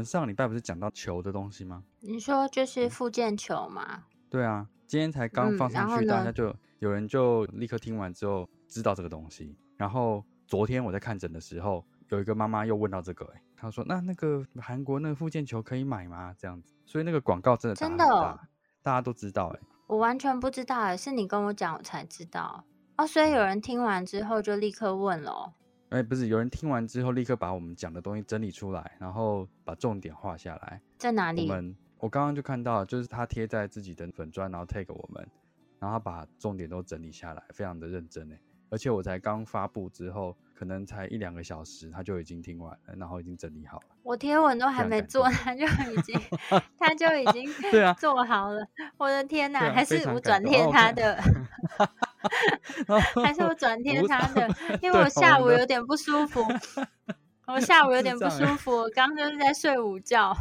们上礼拜不是讲到球的东西吗？你说就是复健球吗？对啊，今天才刚放上去，大家就有人就立刻听完之后知道这个东西。然后昨天我在看诊的时候，有一个妈妈又问到这个，哎，她说那那个韩国那个复健球可以买吗？这样子，所以那个广告真的真的，大家都知道，哎，我完全不知道，哎，是你跟我讲我才知道哦。所以有人听完之后就立刻问了。哎，不是，有人听完之后立刻把我们讲的东西整理出来，然后把重点画下来，在哪里？我们我刚刚就看到，就是他贴在自己的粉砖，然后 take 我们，然后把重点都整理下来，非常的认真哎。而且我才刚发布之后，可能才一两个小时，他就已经听完了，然后已经整理好了。我贴文都还没做，他就已经 他就已经对啊做好了。我的天哪，还是我转贴他的。还是我转 贴他的，因为我下午有点不舒服。我下午有点不舒服，我刚就是在睡午觉。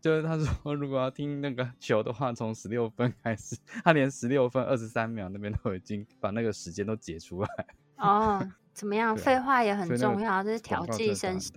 就是他说，如果要听那个球的话，从十六分开始，他连十六分二十三秒那边都已经把那个时间都解出来。哦，怎么样？废话也很重要，这是调剂身心。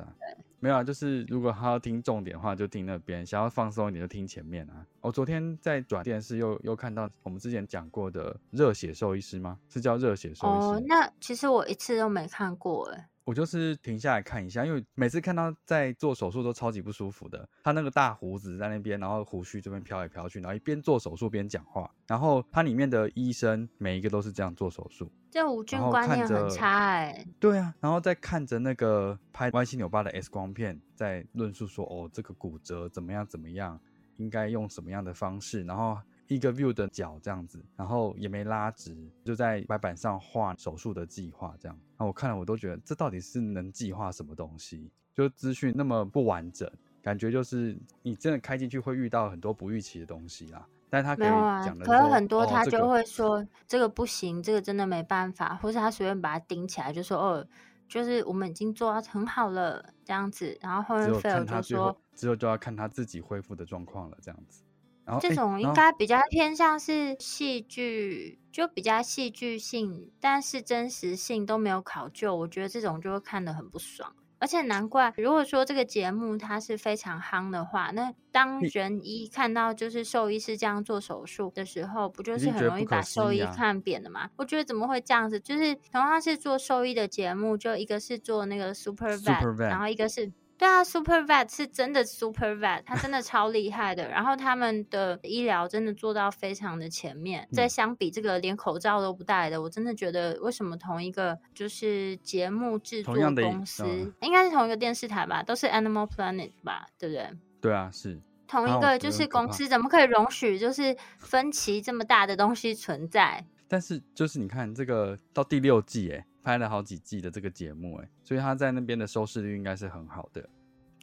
没有啊，就是如果他要听重点的话，就听那边；想要放松一点，就听前面啊。我昨天在转电视，又又看到我们之前讲过的热血兽医师吗？是叫热血兽医师？哦，那其实我一次都没看过，哎。我就是停下来看一下，因为每次看到在做手术都超级不舒服的。他那个大胡子在那边，然后胡须这边飘来飘去，然后一边做手术边讲话。然后他里面的医生每一个都是这样做手术，这无菌观念很差哎。对啊，然后再看着那个拍歪七扭八的 X 光片，在论述说哦，这个骨折怎么样怎么样，应该用什么样的方式，然后。一个 view 的脚这样子，然后也没拉直，就在白板上画手术的计划这样。那我看了，我都觉得这到底是能计划什么东西？就资讯那么不完整，感觉就是你真的开进去会遇到很多不预期的东西啦。但是他可以讲的，可是很多他就会说这个不行，这个真的没办法，或是他随便把它顶起来就说哦，就是我们已经做到很好了这样子。然后后面菲尔就说，之后就要看他自己恢复的状况了这样子。这种应该比较偏向是戏剧，就比较戏剧性，但是真实性都没有考究。我觉得这种就会看得很不爽。而且难怪，如果说这个节目它是非常夯的话，那当人一看到就是兽医师这样做手术的时候，不就是很容易把兽医看扁的吗？我觉得怎么会这样子？就是同样是做兽医的节目，就一个是做那个 Super Vet，然后一个是。对啊，Super Vet 是真的 Super Vet，他真的超厉害的。然后他们的医疗真的做到非常的前面。在相比这个连口罩都不戴的，我真的觉得为什么同一个就是节目制作公司，应该是同一个电视台吧，都是 Animal Planet 吧，对不对？对啊，是同一个就是公司，怎么可以容许就是分歧这么大的东西存在？但是就是你看这个到第六季，哎。拍了好几季的这个节目，哎，所以他在那边的收视率应该是很好的。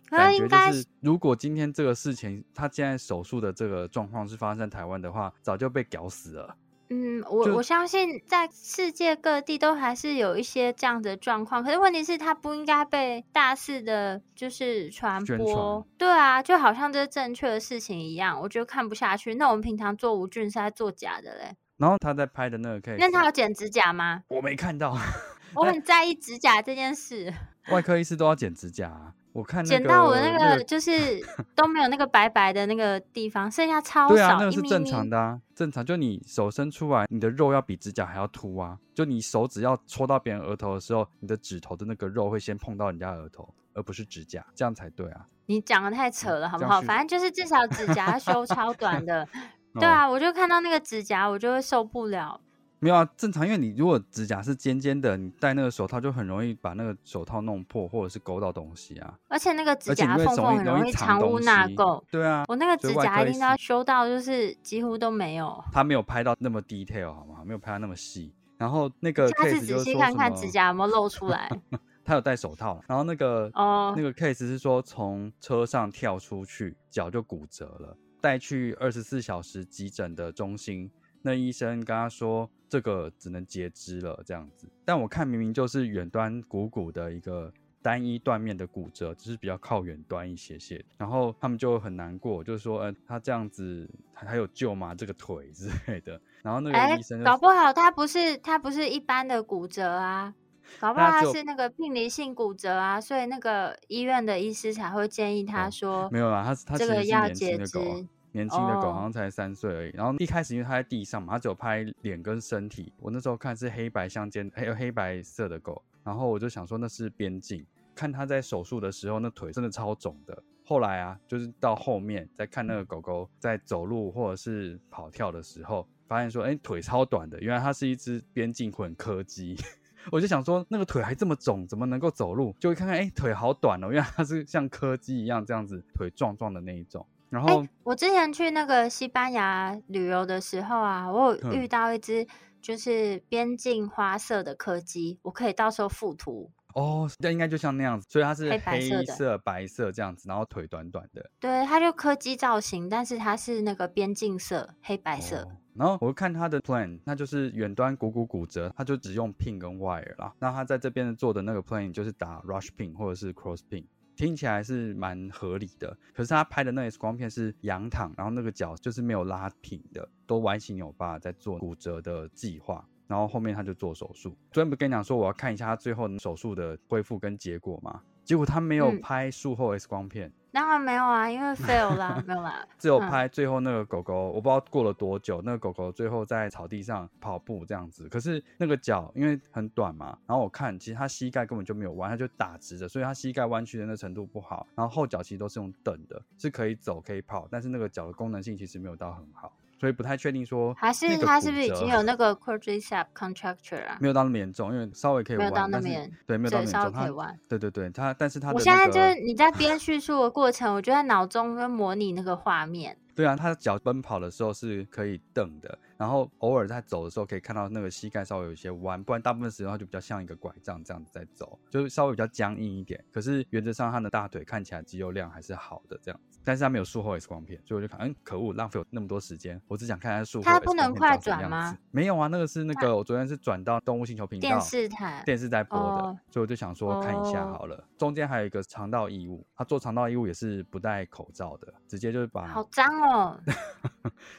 感觉就是，如果今天这个事情，他现在手术的这个状况是发生在台湾的话，早就被搞死了。嗯，我我相信在世界各地都还是有一些这样的状况，可是问题是，它不应该被大肆的，就是传播。对啊，就好像这是正确的事情一样，我觉得看不下去。那我们平常做无菌是在做假的嘞。然后他在拍的那个 case，那他有剪指甲吗？我没看到，我很 在意指甲这件事。外科医师都要剪指甲啊。我看剪到我那个就是 都没有那个白白的那个地方，剩下超少。对啊，那个是正常的啊，正常。就你手伸出来，你的肉要比指甲还要凸啊。就你手指要戳到别人额头的时候，你的指头的那个肉会先碰到人家额头，而不是指甲，这样才对啊。你讲的太扯了，好不好？反正就是至少指甲修超短的。对啊，我就看到那个指甲，我就会受不了。没有啊，正常，因为你如果指甲是尖尖的，你戴那个手套就很容易把那个手套弄破，或者是勾到东西啊。而且那个指甲缝缝很容易藏污纳垢。对啊，我那个指甲一定要修到就是几乎都没有。他没有拍到那么 detail 好吗？没有拍到那么细。然后那个下次仔细看看指甲有没有露出来。他有戴手套，然后那个哦，那个 case 是说从车上跳出去，脚就骨折了，带去二十四小时急诊的中心。那医生跟他说，这个只能截肢了，这样子。但我看明明就是远端股骨的一个单一断面的骨折，只是比较靠远端一些些。然后他们就很难过，就是说，呃，他这样子还有救吗？这个腿之类的。然后那个医生搞不好他不是他不是一般的骨折啊，搞不好他是那个病理性骨折啊，所以那个医院的医师才会建议他说，没有啊，他他这个要截肢。年轻的狗好像才三岁而已，然后一开始因为它在地上嘛，它只有拍脸跟身体。我那时候看是黑白相间，还有黑白色的狗，然后我就想说那是边境。看它在手术的时候，那腿真的超肿的。后来啊，就是到后面再看那个狗狗在走路或者是跑跳的时候，发现说，哎，腿超短的，原来它是一只边境混柯基。我就想说，那个腿还这么肿，怎么能够走路？就会看看，哎，腿好短哦，原来它是像柯基一样这样子，腿壮壮的那一种。然后我之前去那个西班牙旅游的时候啊，我有遇到一只就是边境花色的柯基，我可以到时候附图哦。那应该就像那样子，所以它是黑色、白色这样子，然后腿短短的。对，它就柯基造型，但是它是那个边境色，黑白色。然后我看它的 plan，那就是远端骨骨骨折，它就只用 pin 跟 wire 啦。那它在这边做的那个 plan 就是打 rush pin 或者是 cross pin。听起来是蛮合理的，可是他拍的那 X 光片是仰躺，然后那个脚就是没有拉平的，都歪七扭八在做骨折的计划，然后后面他就做手术。昨天不跟你讲说我要看一下他最后手术的恢复跟结果吗？结果他没有拍术后 X 光片。当然没有啊，因为 fail 啦，没有啦。只有拍最后那个狗狗，我不知道过了多久，那个狗狗最后在草地上跑步这样子。可是那个脚因为很短嘛，然后我看其实它膝盖根本就没有弯，它就打直的，所以它膝盖弯曲的那程度不好。然后后脚其实都是用蹬的，是可以走可以跑，但是那个脚的功能性其实没有到很好。所以不太确定说，还是他是不是已经有那个 quadriceps contracture 啊？没有到那么严重，因为稍微可以玩，没有到那么严，对，没有到那么严重。可以玩，对对对，他但是他的，我现在就是你在编叙述的过程，我就在脑中跟模拟那个画面。对啊，他的脚奔跑的时候是可以蹬的，然后偶尔在走的时候可以看到那个膝盖稍微有一些弯，不然大部分时候它就比较像一个拐杖这样子在走，就是稍微比较僵硬一点。可是原则上他的大腿看起来肌肉量还是好的这样子，但是他没有术后 X 光片，所以我就看，嗯，可恶，浪费我那么多时间，我只想看他术后 X 光片他不能快转吗？没有啊，那个是那个我昨天是转到动物星球频道电视台电视在播的，所以我就想说看一下好了。中间还有一个肠道异物，他做肠道异物也是不戴口罩的，直接就是把好脏哦。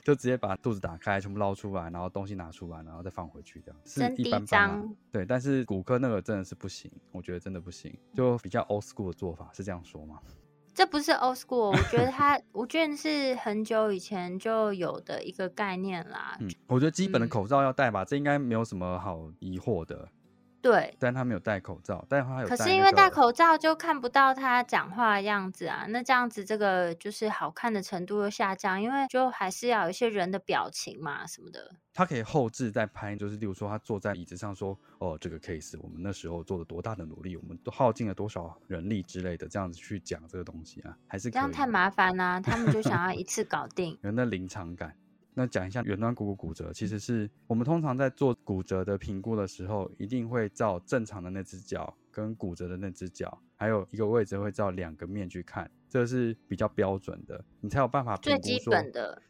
就直接把肚子打开，全部捞出来，然后东西拿出来，然后再放回去，这样是一般般。对，但是骨科那个真的是不行，我觉得真的不行，就比较 old school 的做法，是这样说吗？这不是 old school，我觉得 它，我觉得是很久以前就有的一个概念啦。嗯，我觉得基本的口罩要戴吧，这应该没有什么好疑惑的。对，但他没有戴口罩，但他有。可是因为戴口罩就看不到他讲话的样子啊，那这样子这个就是好看的程度又下降，因为就还是要有一些人的表情嘛什么的。他可以后置再拍，就是例如说他坐在椅子上说：“哦，这个 case 我们那时候做了多大的努力，我们都耗尽了多少人力之类的，这样子去讲这个东西啊，还是这样太麻烦啦。他们就想要一次搞定，有那临场感。那讲一下远端股骨骨折，其实是我们通常在做骨折的评估的时候，一定会照正常的那只脚跟骨折的那只脚，还有一个位置会照两个面去看，这是比较标准的，你才有办法评估说，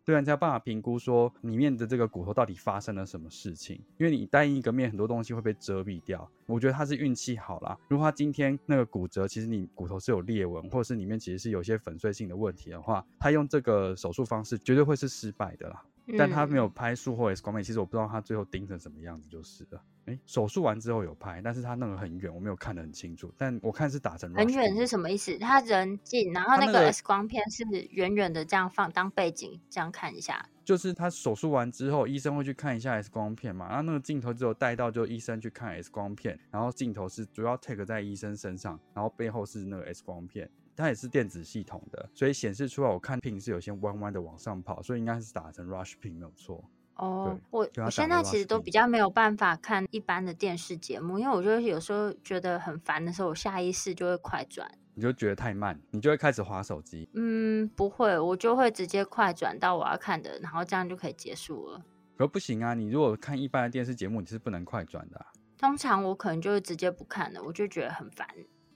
对啊，你才有办法评估说里面的这个骨头到底发生了什么事情，因为你单一一个面很多东西会被遮蔽掉。我觉得他是运气好啦。如果他今天那个骨折，其实你骨头是有裂纹，或者是里面其实是有些粉碎性的问题的话，他用这个手术方式绝对会是失败的啦。但他没有嗯拍术后 X 光片，其实我不知道他最后盯成什么样子就是了。哎，手术完之后有拍，但是他那个很远，我没有看得很清楚。但我看是打成很远是什么意思？他人近，然后那个他那个 X 光片是远远的这样放当背景，这样看一下。就是他手术完之后，医生会去看一下 X 光片嘛，然后那个镜头只有带到就医生去看 X 光片，然后镜头是主要 take 在医生身上，然后背后是那个 X 光片，它也是电子系统的，所以显示出来我看 pin 是有些弯弯的往上跑，所以应该是打成 rush pin 没有错。哦，我我现在其实都比较没有办法看一般的电视节目，因为我就有时候觉得很烦的时候，我下意识就会快转。你就觉得太慢，你就会开始划手机。嗯，不会，我就会直接快转到我要看的，然后这样就可以结束了。可不行啊！你如果看一般的电视节目，你是不能快转的、啊，通常我可能就会直接不看了，我就觉得很烦。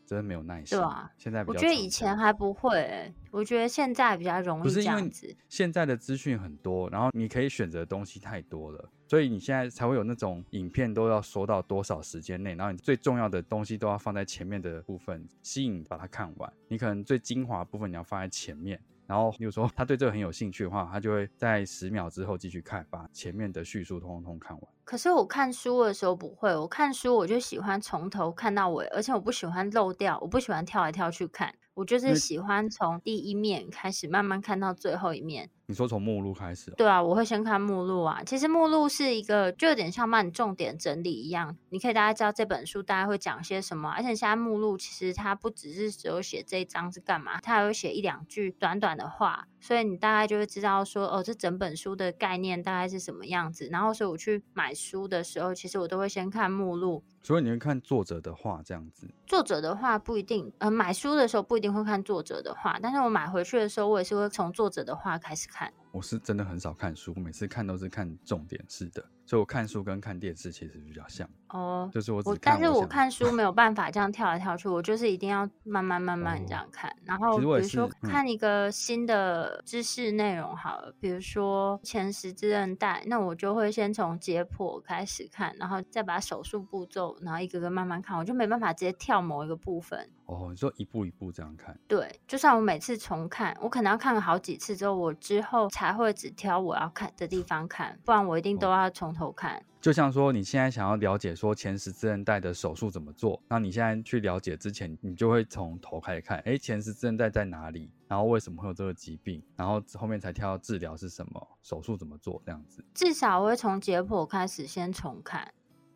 真的没有耐心。对啊，现在比我觉得以前还不会、欸，我觉得现在比较容易这不是因为样子。现在的资讯很多，然后你可以选择的东西太多了，所以你现在才会有那种影片都要缩到多少时间内，然后你最重要的东西都要放在前面的部分，吸引把它看完。你可能最精华部分你要放在前面。然后，比如说他对这个很有兴趣的话，他就会在十秒之后继续看，把前面的叙述通通看完。可是我看书的时候不会，我看书我就喜欢从头看到尾，而且我不喜欢漏掉，我不喜欢跳来跳去看，我就是喜欢从第一面开始慢慢看到最后一面。你说从目录开始、哦，对啊，我会先看目录啊。其实目录是一个，就有点像帮你重点整理一样，你可以大概知道这本书大概会讲些什么。而且现在目录其实它不只是只有写这一章是干嘛，它还会写一两句短短的话，所以你大概就会知道说，哦，这整本书的概念大概是什么样子。然后，所以我去买书的时候，其实我都会先看目录。所以你会看作者的话这样子。作者的话不一定，呃，买书的时候不一定会看作者的话，但是我买回去的时候，我也是会从作者的话开始看。看。我是真的很少看书，每次看都是看重点式的，所以我看书跟看电视其实比较像，哦，就是我只我但是我看书 没有办法这样跳来跳去，我就是一定要慢慢慢慢这哦样看。然后比如说看一个新的知识内容好了，比如说前十字韧带，那我就会先从解剖开始看，然后再把手术步骤，然后一个个慢慢看，我就没办法直接跳某一个部分。哦，你说一步一步这样看，对，就算我每次重看，我可能要看好几次之后，我之后才会只挑我要看的地方看，不然我一定都哦要从头看。就像说你现在想要了解说前十字韧带的手术怎么做，那你现在去了解之前，你就会从头开始看，哎，前十字韧带在哪里，然后为什么会有这个疾病，然后后面才跳到治疗是什么，手术怎么做这样子。至少我会从解剖开始先重看，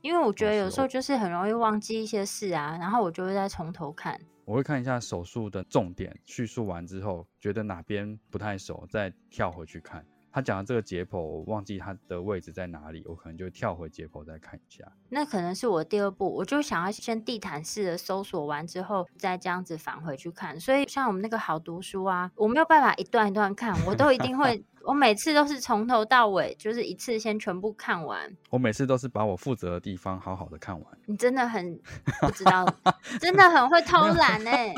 因为我觉得有时候哦就是很容易忘记一些事啊，然后我就会再从头看。我会看一下手术的重点，叙述完之后，觉得哪边不太熟，再跳回去看。他讲的这个解剖，我忘记它的位置在哪里，我可能就跳回解剖再看一下。那可能是我第二步，我就想要先地毯式的搜索完之后，再这样子返回去看。所以像我们那个好读书啊，我没有办法一段一段看，我都一定会，我每次都是从头到尾，就是一次先全部看完。我每次都是把我负责的地方好好的看完。你真的很 不知道，真的很会偷懒哎、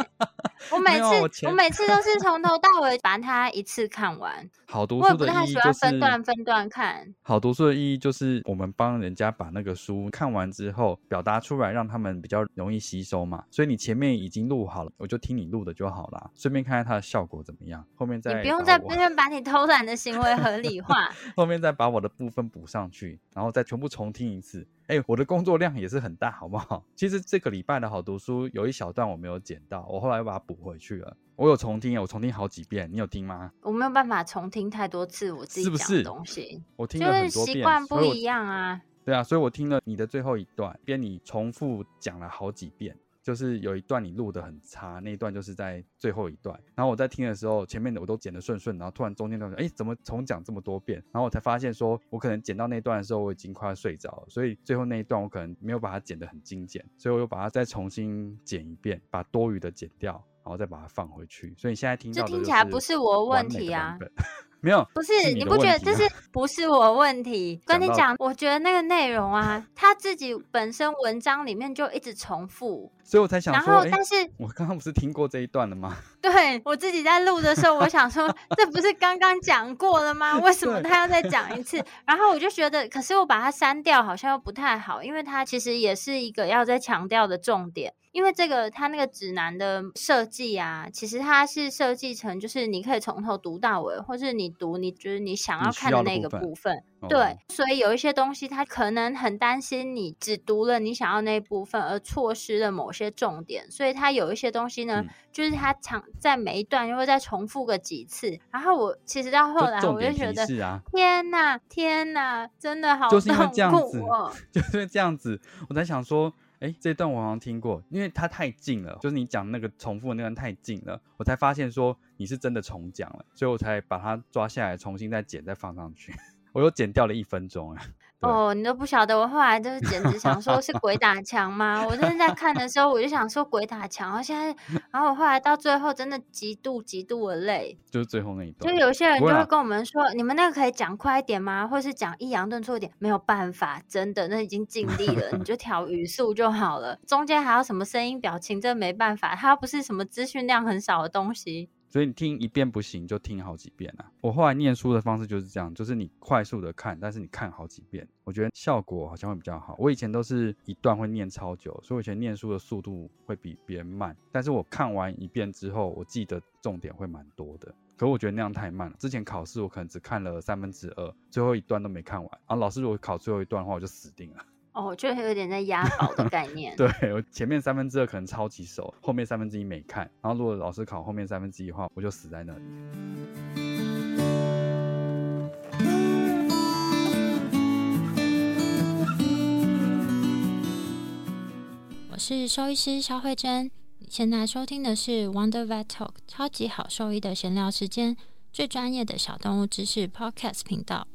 我每次我我每次都是从头到尾把它一次看完，好读我也不书的意义就太喜欢分段分段看。好读书的意义就是我们帮人家把那个书看完之后表达出来，让他们比较容易吸收嘛。所以你前面已经录好了，我就听你录的就好啦，顺便看看它的效果怎么样。后面再你不用把我在那边把你偷懒的行为合理化。后面再把我的部分补上去，然后再全部重听一次。哎、我的工作量也是很大，好不好？其实这个礼拜的好读书有一小段我没有剪到，我后来又把它补回去了。我有重听，我重听好几遍，你有听吗？我没有办法重听太多次我自己讲的是不是东西，我听就是了很多遍，习惯不一样啊。对啊，所以我听了你的最后一段，边你重复讲了好几遍，就是有一段你录的很差，那一段就是在最后一段。然后我在听的时候，前面的我都剪得顺顺，然后突然中间那段，哎，怎么重讲这么多遍？然后我才发现说，我可能剪到那段的时候，我已经快要睡着了，所以最后那一段我可能没有把它剪得很精简，所以我又把它再重新剪一遍，把多余的剪掉，然后再把它放回去。所以你现在听这到的就听起来不是我问题啊，没有，不是是你你不觉得这是不是我问题？跟你讲，我觉得那个内容啊，他自己本身文章里面就一直重复，所以我才想然后但是我刚刚不是听过这一段了吗？对我自己在录的时候，我想说，这不是刚刚讲过了吗？为什么他要再讲一次？然后我就觉得，可是我把它删掉，好像又不太好，因为它其实也是一个要再强调的重点。因为这个它那个指南的设计啊，其实它是设计成就是你可以从头读到尾，或是你读你就是你想要看的那个部分。哦对，所以有一些东西，他可能很担心你只读了你想要那一部分，而错失了某些重点。所以他有一些东西呢，嗯就是他常在每一段又会再重复个几次。然后我其实到后来，我就觉得，天呐，天呐，真的好 就是因为痛这样子苦哦。就是这样子，我在想说，哎，这段我好像听过，因为它太近了，就是你讲那个重复的那段太近了，我才发现说你是真的重讲了，所以我才把它抓下来，重新再剪再放上去，我又剪掉了一分钟哎。哦，你都不晓得，我后来就是简直想说是鬼打墙吗？我真的在看的时候，我就想说鬼打墙，然后现在，然后我后来到最后真的极度极度的累，就是最后那一段就。有些人就不会跟我们说，你们那个可以讲快一点吗？或是讲抑扬顿挫一点？没有办法，真的，那已经尽力了，你就调语速就好了，中间还要什么声音表情，这没办法，它又不是什么资讯量很少的东西。所以你听一遍不行，就听好几遍啊。我后来念书的方式就是这样，就是你快速的看，但是你看好几遍，我觉得效果好像会比较好。我以前都是一段会念超久，所以我以前念书的速度会比别人慢。但是我看完一遍之后，我记得重点会蛮多的。可我觉得那样太慢了。之前考试我可能只看了三分之二，最后一段都没看完。然后老师如果考最后一段的话，我就死定了。哦，就有点在押宝的概念。对我前面三分之二可能超级熟，后面三分之一没看。然后如果老师考后面三分之一的话，我就死在那里。我是兽医师肖慧珍，你现在收听的是 Wonder Vet Talk 超级好兽医的闲聊时间，最专业的小动物知识 Podcast 频道。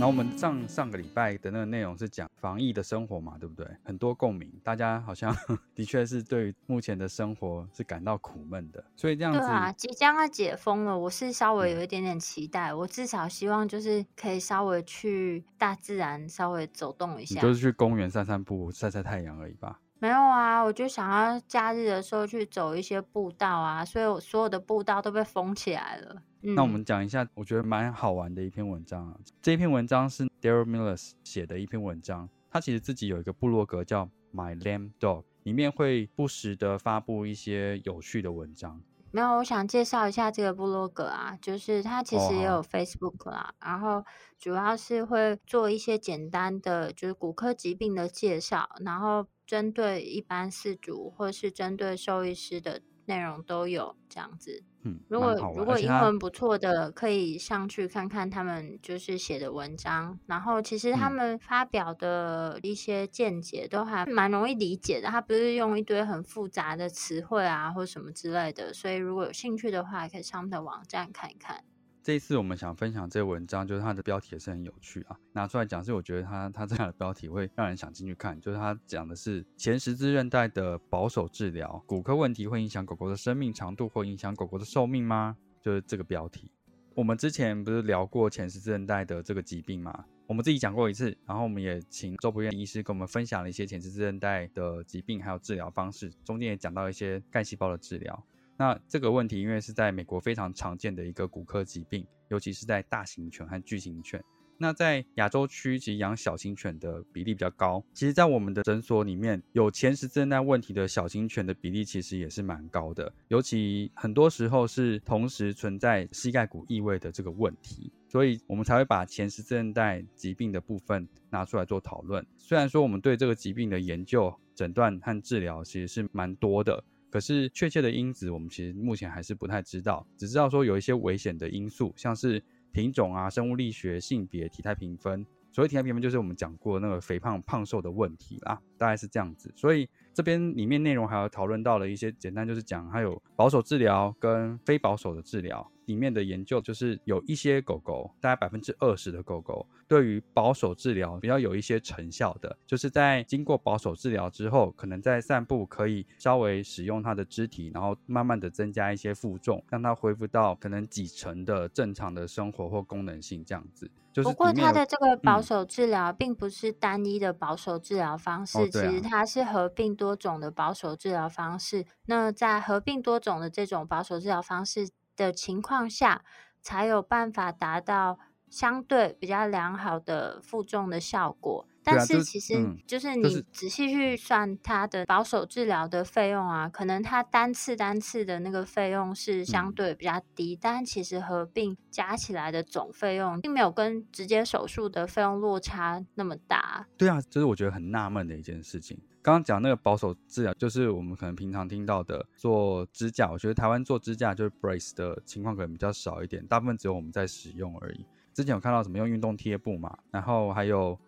然后我们上上个礼拜的那个内容是讲防疫的生活嘛，对不对？很多共鸣，大家好像 的确是对目前的生活是感到苦闷的，所以这样子，对啊，即将要解封了，我是稍微有一点点期待。我至少希望就是可以稍微去大自然稍微走动一下。你就是去公园散散步、晒晒太阳而已吧。没有啊，我就想要假日的时候去走一些步道啊，所以我所有的步道都被封起来了。嗯，那我们讲一下，我觉得蛮好玩的一篇文章啊。这一篇文章是 Daryl Miller 写的一篇文章，他其实自己有一个部落格叫 My Lamb Dog，里面会不时的发布一些有趣的文章。没有，我想介绍一下这个部落格啊，就是它其实也有 Facebook 啦，然后主要是会做一些简单的就是骨科疾病的介绍，然后针对一般饲主或是针对兽医师的内容都有这样子。嗯，如果如果英文不错的，可以上去看看他们就是写的文章。然后其实他嗯们发表的一些见解都还蛮容易理解的，他不是用一堆很复杂的词汇啊或什么之类的。所以如果有兴趣的话，可以上他们的网站看一看。这一次我们想分享这文章，就是它的标题也是很有趣啊，拿出来讲是我觉得它它这样的标题会让人想进去看，就是它讲的是前十字韧带的保守治疗，骨科问题会影响狗狗的生命长度或影响狗狗的寿命吗？就是这个标题。我们之前不是聊过前十字韧带的这个疾病吗？我们自己讲过一次，然后我们也请周博院医师跟我们分享了一些前十字韧带的疾病还有治疗方式，中间也讲到一些干细胞的治疗。那这个问题因为是在美国非常常见的一个骨科疾病，尤其是在大型犬和巨型犬。那在亚洲区，其实养小型犬的比例比较高。其实，在我们的诊所里面，有前十字韧带问题的小型犬的比例其实也是蛮高的，尤其很多时候是同时存在膝盖骨异位的这个问题，所以我们才会把前十字韧带疾病的部分拿出来做讨论。虽然说我们对这个疾病的研究、诊断和治疗其实是蛮多的。可是确切的因子，我们其实目前还是不太知道，只知道说有一些危险的因素，像是品种啊、生物力学、性别、体态评分。所谓体态评分，就是我们讲过那个肥胖、胖瘦的问题啦，大概是这样子。所以这边里面内容还要讨论到了一些简单，就是讲还有保守治疗跟非保守的治疗。里面的研究就是有一些狗狗，大概百分之二十的狗狗对于保守治疗比较有一些成效的，就是在经过保守治疗之后，可能在散步可以稍微使用它的肢体，然后慢慢的增加一些负重，让它恢复到可能几成的正常的生活或功能性这样子。就是不过它的这个保嗯守治疗并不是单一的保守治疗方式，其实它是合并多种的保守治疗方式。那在合并多种的这种保守治疗方式的情况下，才有办法达到相对比较良好的负重的效果。但是其实嗯就是你仔细去算它的保守治疗的费用啊，可能它单次单次的那个费用是相嗯对比较低，但其实合并加起来的总费用并没有跟直接手术的费用落差那么大。对啊，这是我觉得很纳闷的一件事情。刚刚讲那个保守治疗，就是我们可能平常听到的做支架。我觉得台湾做支架就是 brace 的情况可能比较少一点，大部分只有我们在使用而已。之前有看到什么用运动贴布嘛，然后还有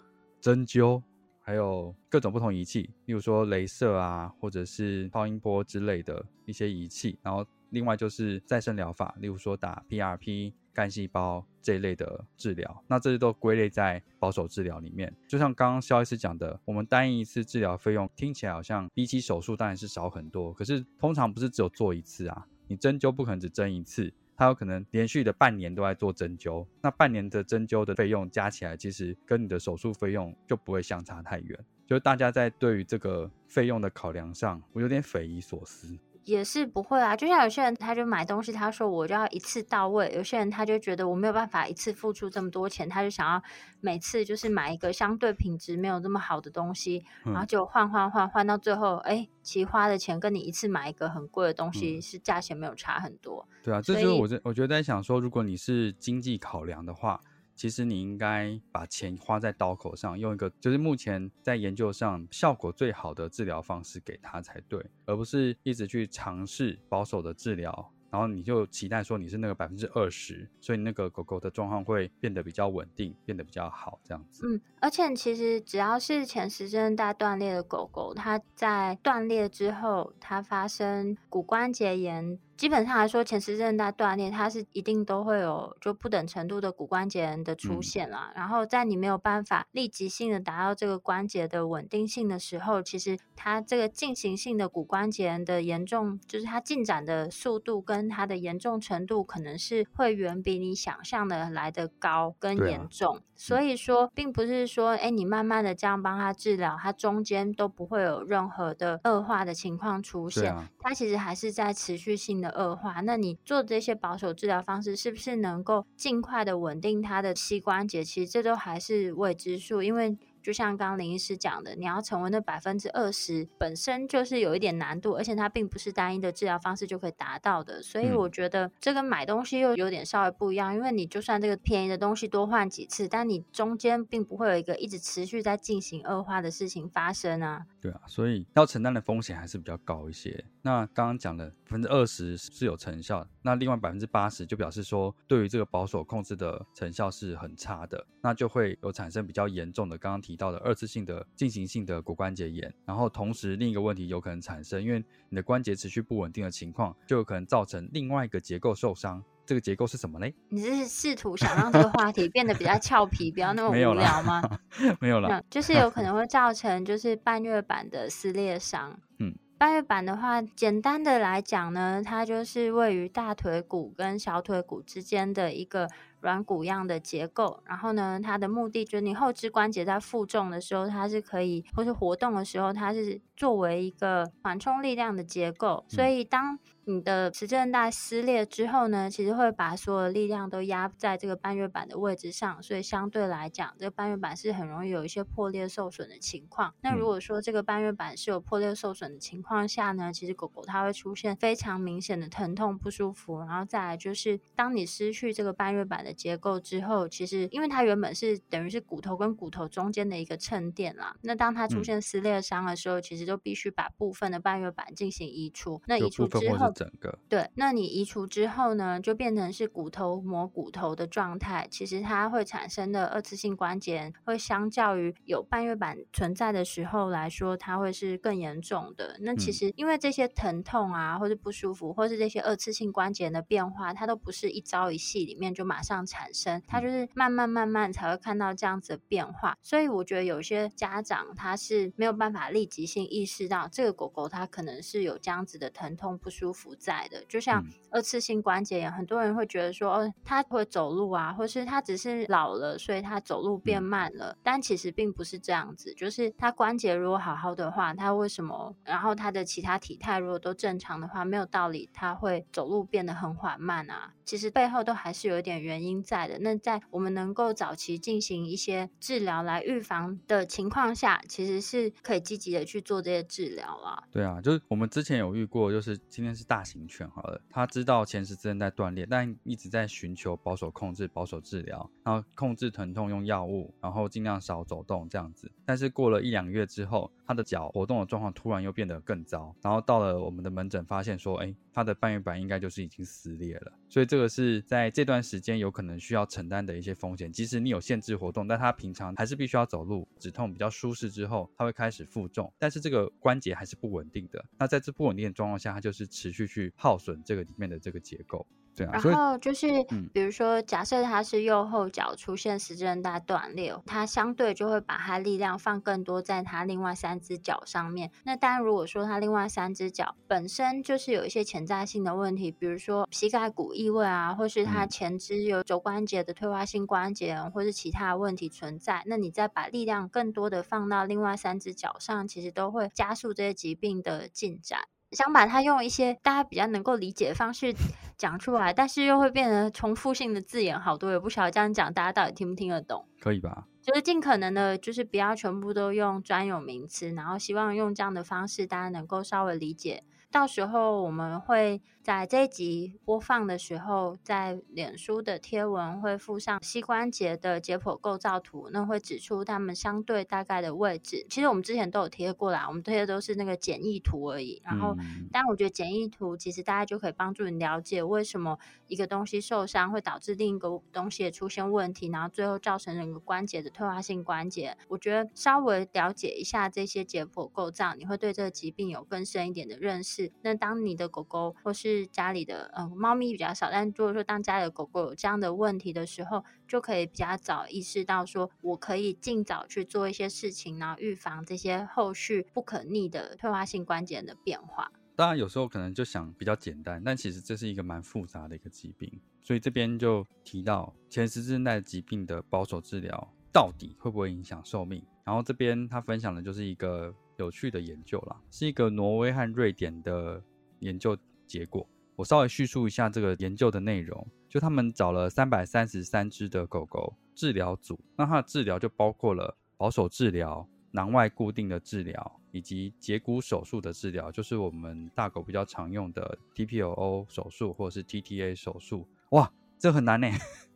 针灸，还有各种不同仪器，例如说镭射啊，或者是超音波之类的一些仪器。然后另外就是再生疗法，例如说打 PRP、干细胞这一类的治疗，那这些都归类在保守治疗里面。就像刚刚肖医师讲的，我们单一次治疗费用听起来好像比起手术当然是少很多，可是通常不是只有做一次啊，你针灸不可能只针一次。它有可能连续的半年都在做针灸，那半年的针灸的费用加起来，其实跟你的手术费用就不会相差太远。就是大家在对于这个费用的考量上，我有点匪夷所思。也是不会啊，就像有些人他就买东西，他说我就要一次到位；有些人他就觉得我没有办法一次付出这么多钱，他就想要每次就是买一个相对品质没有这么好的东西，然后嗯就换换换换到最后，哎，其实花的钱跟你一次买一个很贵的东西嗯是价钱没有差很多。对啊，这就是我在我觉得在想说，如果你是经济考量的话，其实你应该把钱花在刀口上，用一个就是目前在研究上效果最好的治疗方式给他才对，而不是一直去尝试保守的治疗，然后你就期待说你是那个百分之二十，所以那个狗狗的状况会变得比较稳定，变得比较好这样子。嗯，而且其实只要是前十字韧带断裂的狗狗，它在断裂之后，它发生骨关节炎，基本上来说，前十字韧带断裂，它是一定都会有就不等程度的骨关节炎的出嗯现啦。然后在你没有办法立即性的达到这个关节的稳定性的时候，其实它这个进行性的骨关节炎的严重，就是它进展的速度跟它的严重程度，可能是会远比你想象的来的高跟严重。所以说，并不是说，哎，你慢慢的这样帮他治疗，它中间都不会有任何的恶化的情况出现。它其实还是在持续性的恶化。那你做这些保守治疗方式，是不是能够尽快的稳定他的膝关节？其实这都还是未知数，因为。就像刚刚林医师讲的，你要成为那百分之二十，本身就是有一点难度，而且它并不是单一的治疗方式就可以达到的。所以嗯我觉得这跟买东西又有点稍微不一样，因为你就算这个便宜的东西多换几次，但你中间并不会有一个一直持续在进行恶化的事情发生啊。对啊，所以要承担的风险还是比较高一些。那刚刚讲的百分之二十是有成效，那另外百分之八十就表示说，对于这个保守控制的成效是很差的，那就会有产生比较严重的刚刚提到的二次性的进行性的骨关节炎。然后同时另一个问题有可能产生，因为你的关节持续不稳定的情况，就有可能造成另外一个结构受伤。这个结构是什么嘞？你是试图想让这个话题变得比较俏皮，不要那么无聊吗？没有了，嗯，就是有可能会造成就是半月板的撕裂伤。嗯，半月板的话，简单的来讲呢，它就是位于大腿骨跟小腿骨之间的一个软骨样的结构。然后呢，它的目的就是你后肢关节在负重的时候，它是可以或是活动的时候，它是作为一个缓冲力量的结构。所以当你的磁振带撕裂之后呢，其实会把所有力量都压在这个半月板的位置上，所以相对来讲，这个半月板是很容易有一些破裂受损的情况。那如嗯果说这个半月板是有破裂受损的情况下呢，其实狗狗它会出现非常明显的疼痛不舒服，然后再来就是当你失去这个半月板的结构之后，其实因为它原本是等于是骨头跟骨头中间的一个衬垫啦，那当它出嗯现撕裂伤的时候，其实就必须把部分的半月板进行移除。那移除之后是整个。对，那你移除之后呢，就变成是骨头磨骨头的状态。其实它会产生的二次性关节炎，会相较于有半月板存在的时候来说，它会是更严重的。那其嗯实因为这些疼痛啊，或者不舒服，或是这些二次性关节炎的变化，它都不是一朝一夕里面就马上产生，它就是慢慢慢慢才会看到这样子的变化。所以我觉得有些家长他是没有办法立即性意识到这个狗狗它可能是有这样子的疼痛不舒服在的，就像嗯二次性关节炎，很多人会觉得说，哦，他会走路啊，或是他只是老了，所以他走路变嗯慢了，但其实并不是这样子，就是他关节如果好好的话，他为什么，然后他的其他体态如果都正常的话，没有道理他会走路变得很缓慢啊。其实背后都还是有一点原因因在的。那在我们能够早期进行一些治疗来预防的情况下，其实是可以积极的去做这些治疗啦。对啊，就是我们之前有遇过，就是今天是大型犬好了，他知道前十字韧带断裂，但一直在寻求保守控制、保守治疗，然后控制疼痛用药物，然后尽量少走动这样子。但是过了一两个月之后，他的脚活动的状况突然又变得更糟，然后到了我们的门诊发现说，哎，它的半月板应该就是已经撕裂了。所以这个是在这段时间有可能需要承担的一些风险。即使你有限制活动，但它平常还是必须要走路，止痛比较舒适之后，它会开始负重，但是这个关节还是不稳定的。那在这不稳定的状况下，它就是持续去耗损这个里面的这个结构。然后就是，比如说，假设他是右后脚出现十字韧带断裂，他相对就会把他力量放更多在他另外三只脚上面。那当然，如果说他另外三只脚本身就是有一些潜在性的问题，比如说膝盖骨异位啊，或是他前肢有肘关节的退化性关节，或是其他问题存在，那你再把力量更多的放到另外三只脚上，其实都会加速这些疾病的进展。想把它用一些大家比较能够理解的方式讲出来，但是又会变得重复性的字眼好多，也不晓得这样讲大家到底听不听得懂？可以吧？就是尽可能的，就是不要全部都用专有名词，然后希望用这样的方式大家能够稍微理解。到时候我们会在这一集播放的时候，在脸书的贴文会附上膝关节的解剖构造图，那会指出它们相对大概的位置。其实我们之前都有贴过啦，我们贴的都是那个简易图而已。然后，但我觉得简易图其实大家就可以帮助你了解为什么一个东西受伤会导致另一个东西也出现问题，然后最后造成整个关节的退化性关节。我觉得稍微了解一下这些解剖构造，你会对这个疾病有更深一点的认识。那当你的狗狗或是是家里的呃猫咪比较少，但如果说当家里的狗狗有这样的问题的时候，就可以比较早意识到说，我可以尽早去做一些事情，然后预防这些后续不可逆的退化性关节的变化。当然，有时候可能就想比较简单，但其实这是一个蛮复杂的一个疾病，所以这边就提到前十字韧带疾病的保守治疗到底会不会影响寿命？然后这边他分享的就是一个。有趣的研究啦，是一个挪威和瑞典的研究结果。我稍微叙述一下这个研究的内容。就他们找了三百三十三只的狗狗治疗组，那它的治疗就包括了保守治疗、囊外固定的治疗以及截骨手术的治疗，就是我们大狗比较常用的 TPO 手术或者是 TTA 手术。哇，这很难呢。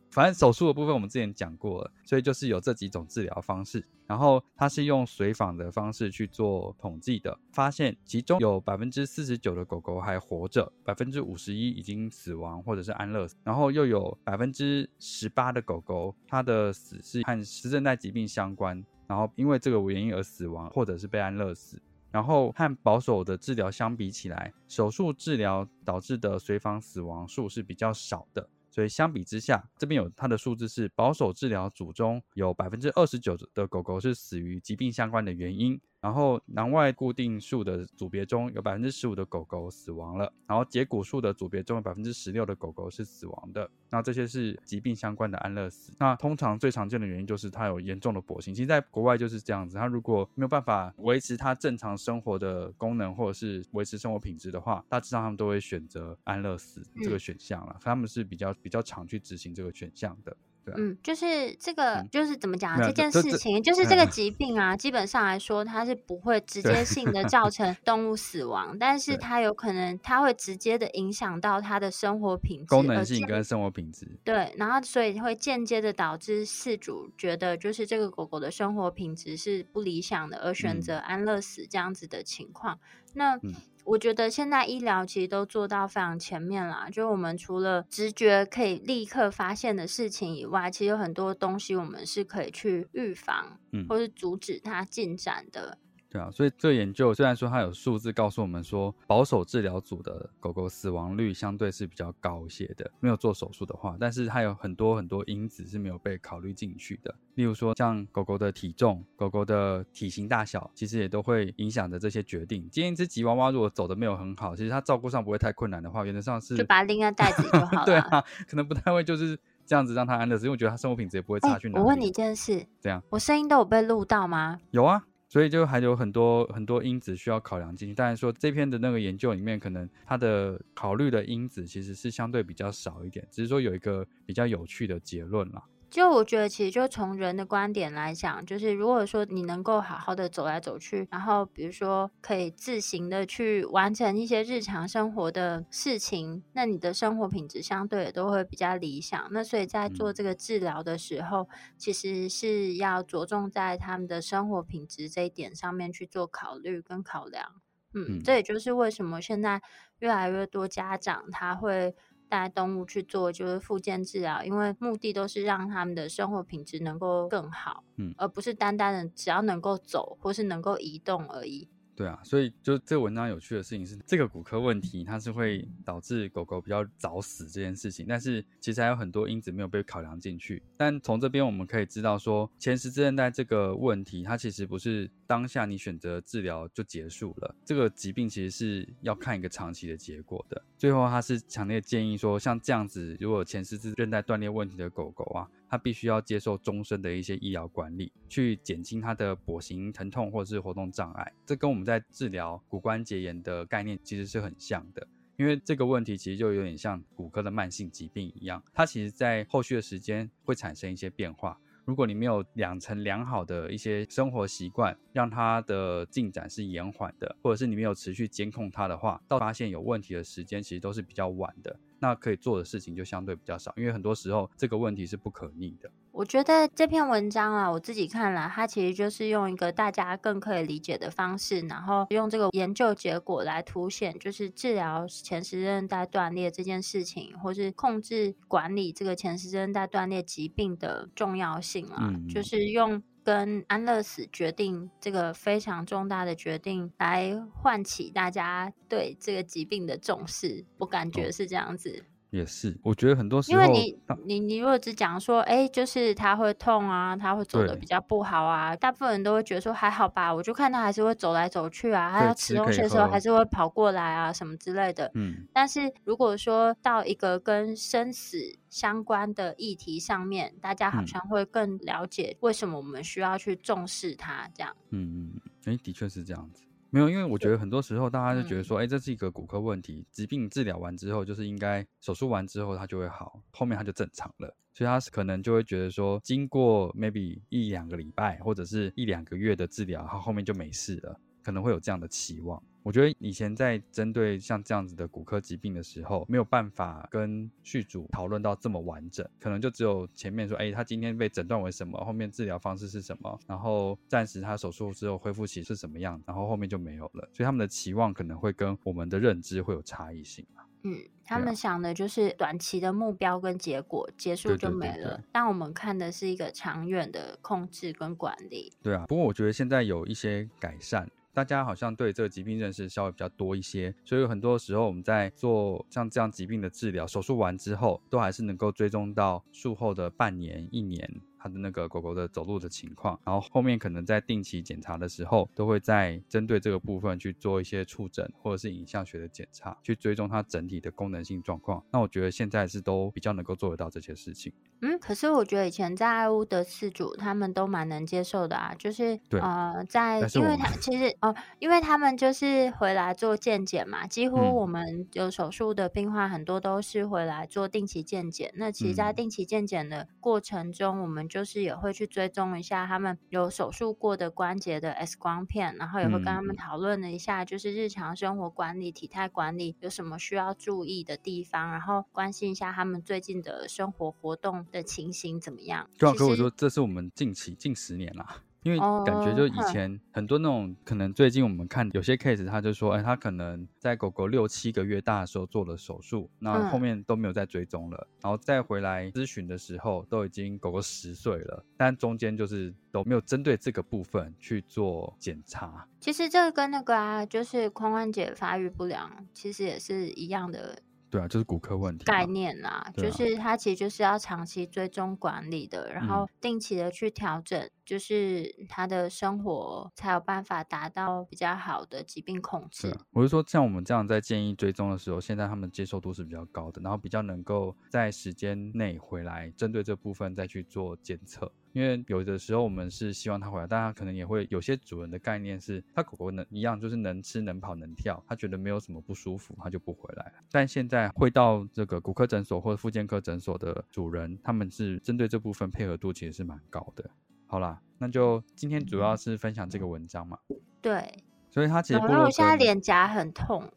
反正手术的部分我们之前讲过了，所以就是有这几种治疗方式。然后它是用随访的方式去做统计的，发现其中有百分之四十九的狗狗还活着，百分之五十一已经死亡或者是安乐死。然后又有百分之十八的狗狗，它的死是和实韧带疾病相关，然后因为这个原因而死亡或者是被安乐死。然后和保守的治疗相比起来，手术治疗导致的随访死亡数是比较少的。所以相比之下，这边有它的数字是保守治疗组中有百分之二十九的狗狗是死于疾病相关的原因。然后囊外固定数的组别中有百分之十五的狗狗死亡了，然后结骨数的组别中有百分之十六的狗狗是死亡的。那这些是疾病相关的安乐死。那通常最常见的原因就是它有严重的跛行。其实在国外就是这样子，它如果没有办法维持它正常生活的功能或者是维持生活品质的话，大致上他们都会选择安乐死这个选项了。他们是比较比较常去执行这个选项的。嗯，就是这个，就是怎么讲这件事情，就是这个疾病啊，基本上来说，它是不会直接性的造成动物死亡，但 是它有可能，它会直接的影响到它的生活品质、功能性跟生活品质。对，然后所以会间接的导致饲主觉得，就是这个狗狗的生活品质是不理想的，而选择安乐死这样子的情况。那我觉得现在医疗其实都做到非常前面啦，就我们除了直觉可以立刻发现的事情以外，其实有很多东西我们是可以去预防，嗯，或是阻止它进展的。对啊，所以这个研究虽然说它有数字告诉我们说，保守治疗组的狗狗死亡率相对是比较高一些的，没有做手术的话，但是它有很多很多因子是没有被考虑进去的。例如说，像狗狗的体重、狗狗的体型大小，其实也都会影响着这些决定。今天一只吉娃娃如果走的没有很好，其实它照顾上不会太困难的话，原则上是就把它拎在袋子就好了。对啊，可能不太会就是这样子让它安乐死，因为我觉得它生活品质也不会差去哪。我问你一件事，这样我声音都有被录到吗？有啊。所以就还有很多很多因子需要考量进去。当然说这篇的那个研究里面，可能它的考虑的因子其实是相对比较少一点，只是说有一个比较有趣的结论了。就我觉得，其实就从人的观点来讲，就是如果说你能够好好的走来走去，然后比如说可以自行的去完成一些日常生活的事情，那你的生活品质相对也都会比较理想。那所以在做这个治疗的时候，其实是要着重在他们的生活品质这一点上面去做考虑跟考量。嗯，这也就是为什么现在越来越多家长他会。带动物去做就是复健治疗，因为目的都是让他们的生活品质能够更好，嗯，而不是单单的只要能够走或是能够移动而已。对啊，所以就这个文章有趣的事情是，这个骨科问题它是会导致狗狗比较早死这件事情，但是其实还有很多因子没有被考量进去。但从这边我们可以知道说，前十字韧带这个问题，它其实不是当下你选择治疗就结束了，这个疾病其实是要看一个长期的结果的。最后，他是强烈建议说，像这样子，如果前十字韧带断裂问题的狗狗啊。它必须要接受终身的一些医疗管理，去减轻它的跛行疼痛或者是活动障碍。这跟我们在治疗骨关节炎的概念其实是很像的，因为这个问题其实就有点像骨科的慢性疾病一样，它其实在后续的时间会产生一些变化。如果你没有养成良好的一些生活习惯，让它的进展是延缓的，或者是你没有持续监控它的话，到发现有问题的时间其实都是比较晚的。那可以做的事情就相对比较少，因为很多时候这个问题是不可逆的。我觉得这篇文章啊，我自己看来，它其实就是用一个大家更可以理解的方式，然后用这个研究结果来凸显，就是治疗前十字韧带断裂这件事情，或是控制管理这个前十字韧带断裂疾病的重要性啊，就是用。跟安乐死决定这个非常重大的决定，来唤起大家对这个疾病的重视，我感觉是这样子。也是，我觉得很多时候，因为你你你如果只讲说，哎，就是他会痛啊，他会走的比较不好啊，大部分人都会觉得说还好吧，我就看他还是会走来走去啊，他要吃东西的时候还是会跑过来啊，什么之类的。嗯，但是如果说到一个跟生死相关的议题上面，大家好像会更了解为什么我们需要去重视它，这样。嗯嗯，哎，的确是这样子。没有，因为我觉得很多时候大家就觉得说，哎，这是一个骨科问题，疾病治疗完之后，就是应该手术完之后它就会好，后面它就正常了，所以他可能就会觉得说，经过 maybe 一两个礼拜或者是一两个月的治疗，它后面就没事了，可能会有这样的期望。我觉得以前在针对像这样子的骨科疾病的时候，没有办法跟续主讨论到这么完整，可能就只有前面说，哎，他今天被诊断为什么，后面治疗方式是什么，然后暂时他手术之后恢复期是什么样，然后后面就没有了。所以他们的期望可能会跟我们的认知会有差异性嗯，他们想的就是短期的目标跟结果结束就没了，但我们看的是一个长远的控制跟管理。对啊，不过我觉得现在有一些改善。大家好像对这个疾病认识稍微比较多一些，所以很多时候我们在做像这样疾病的治疗，手术完之后，都还是能够追踪到术后的半年、一年。它的那个狗狗的走路的情况，然后后面可能在定期检查的时候，都会在针对这个部分去做一些触诊或者是影像学的检查，去追踪它整体的功能性状况。那我觉得现在是都比较能够做得到这些事情。嗯，可是我觉得以前在爱屋的饲主他们都蛮能接受的啊，就是呃，在因为他其实哦，因为他们就是回来做健检嘛，几乎我们有手术的病患很多都是回来做定期健检。那其实，在定期健检的过程中，我们就是也会去追踪一下他们有手术过的关节的 X 光片，然后也会跟他们讨论了一下，就是日常生活管理、体态管理有什么需要注意的地方，然后关心一下他们最近的生活活动的情形怎么样。对啊，可我说这是我们近期近十年啦。因为感觉就以前很多那种可能最近我们看有些 case，他就说，哎，他可能在狗狗六七个月大的时候做了手术，那后面都没有再追踪了，然后再回来咨询的时候，都已经狗狗十岁了，但中间就是都没有针对这个部分去做检查。其实这个跟那个啊，就是髋关节发育不良，其实也是一样的。对啊，就是骨科问题概念啦，就是它其实就是要长期追踪管理的，然后定期的去调整。就是他的生活才有办法达到比较好的疾病控制。我是说，像我们这样在建议追踪的时候，现在他们接受度是比较高的，然后比较能够在时间内回来，针对这部分再去做检测。因为有的时候我们是希望它回来，但它可能也会有些主人的概念是，它狗狗能一样就是能吃能跑能跳，它觉得没有什么不舒服，它就不回来了。但现在会到这个骨科诊所或者复健科诊所的主人，他们是针对这部分配合度其实是蛮高的。好啦，那就今天主要是分享这个文章嘛。对，所以它其实然后我现在脸颊很痛，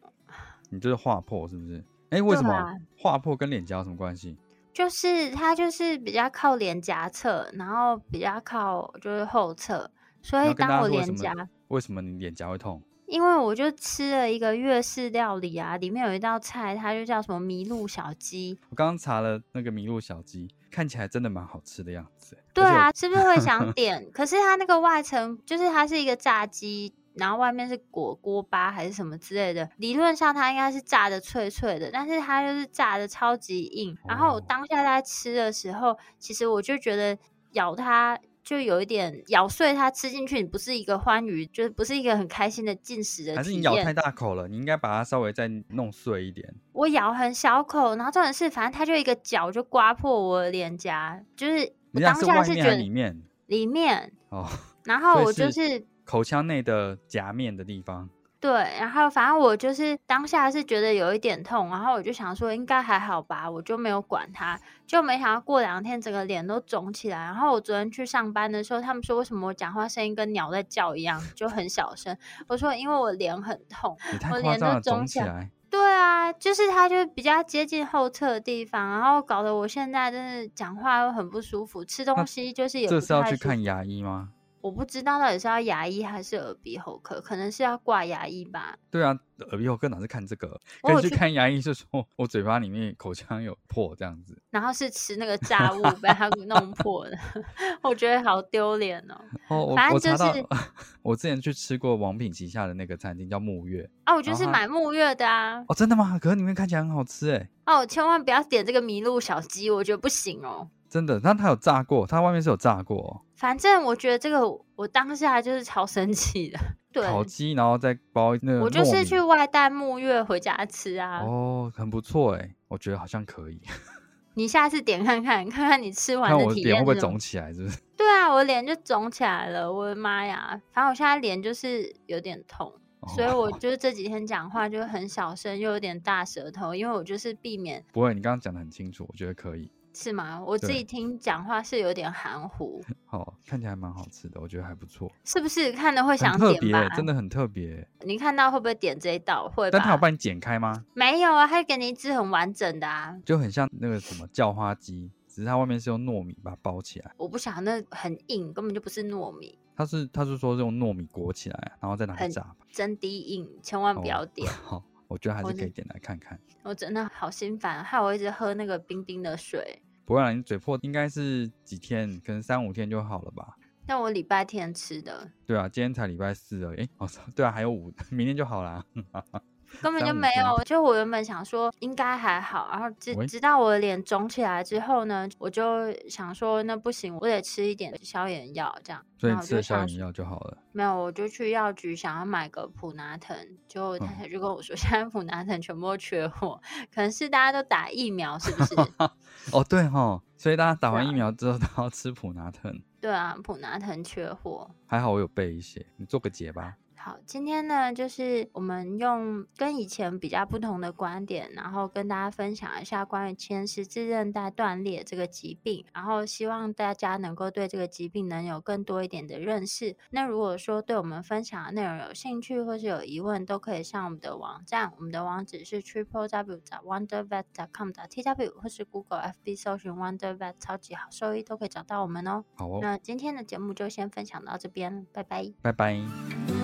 你就是划破是不是？哎，为什么划破跟脸颊有什么关系？就是它就是比较靠脸颊侧，然后比较靠就是后侧，所以当我脸颊为什么你脸颊会痛？因为我就吃了一个粤式料理啊，里面有一道菜，它就叫什么麋鹿小鸡。我刚刚查了那个麋鹿小鸡，看起来真的蛮好吃的样子。对啊，是不是会想点？可是它那个外层就是它是一个炸鸡。然后外面是裹锅巴还是什么之类的，理论上它应该是炸的脆脆的，但是它就是炸的超级硬。然后我当下在吃的时候，其实我就觉得咬它就有一点咬碎它吃进去，你不是一个欢愉，就是不是一个很开心的进食的。还是你咬太大口了？你应该把它稍微再弄碎一点。我咬很小口，然后重点是，反正它就一个角就刮破我的脸颊，就是我当下是觉得里面里面哦，然后我就是。口腔内的夹面的地方，对，然后反正我就是当下是觉得有一点痛，然后我就想说应该还好吧，我就没有管它，就没想到过两天整个脸都肿起来。然后我昨天去上班的时候，他们说为什么我讲话声音跟鸟在叫一样，就很小声。我说因为我脸很痛，我脸都肿起来。对啊，就是它就比较接近后侧的地方，然后搞得我现在真的讲话又很不舒服，吃东西就是也这是要去看牙医吗？我不知道到底是要牙医还是耳鼻喉科，可能是要挂牙医吧。对啊，耳鼻喉科哪是看这个？可以去看牙医，是说我嘴巴里面口腔有破这样子。然后是吃那个炸物被他弄破的，我觉得好丢脸哦。哦，反正就是，我之前去吃过王品旗下的那个餐厅叫木月啊，我就是买木月的啊。哦，真的吗？可是里面看起来很好吃哎。哦，千万不要点这个麋鹿小鸡，我觉得不行哦。真的，那它有炸过，它外面是有炸过。反正我觉得这个，我当下就是超生气的。对，烤鸡，然后再包那个。我就是去外带沐月回家吃啊。哦，很不错哎，我觉得好像可以。你下次点看看，看看你吃完的体验会不会肿起来，是不是？对啊，我脸就肿起来了，我的妈呀！反正我现在脸就是有点痛，所以我 就是这几天讲话就很小声，又有点大舌头，因为我就是避免。不会，你刚刚讲的很清楚，我觉得可以。是吗？我自己听讲话是有点含糊。好，看起来蛮好吃的，我觉得还不错。是不是看的会想点吧？真的很特别。你看到会不会点这一道？会。但他有帮你剪开吗？没有啊，他给你一只很完整的啊，就很像那个什么叫花鸡，只是它外面是用糯米把它包起来。我不想那很硬，根本就不是糯米。他是他是说用糯米裹起来，然后再拿去炸。真低硬，千万不要点。好。我觉得还是可以点来看看。我真的好心烦，害我一直喝那个冰冰的水。不会，你嘴破应该是几天，可能三五天就好了吧？那我礼拜天吃的。对啊，今天才礼拜四而已。哦，对啊，还有五，明天就好了。根本就没有，就我原本想说应该还好，然后直直到我的脸肿起来之后呢，我就想说那不行，我得吃一点消炎药，这样。所以吃消炎药就好了。没有，我就去药局想要买个普拿疼，就他就跟我说，现在普拿疼全部都缺货，可能是大家都打疫苗，是不是？哦，对哈，所以大家打完疫苗之后都要吃普拿疼。对啊，普拿疼缺货。还好我有备一些，你做个结吧。好，今天呢，就是我们用跟以前比较不同的观点，然后跟大家分享一下关于前十字韧带断裂这个疾病，然后希望大家能够对这个疾病能有更多一点的认识。那如果说对我们分享的内容有兴趣或是有疑问，都可以上我们的网站，我们的网址是 triple w wondervet com 的 t w 或是 Google FB 搜寻 wondervet 超级好兽医都可以找到我们哦。好哦，那今天的节目就先分享到这边，拜拜，拜拜。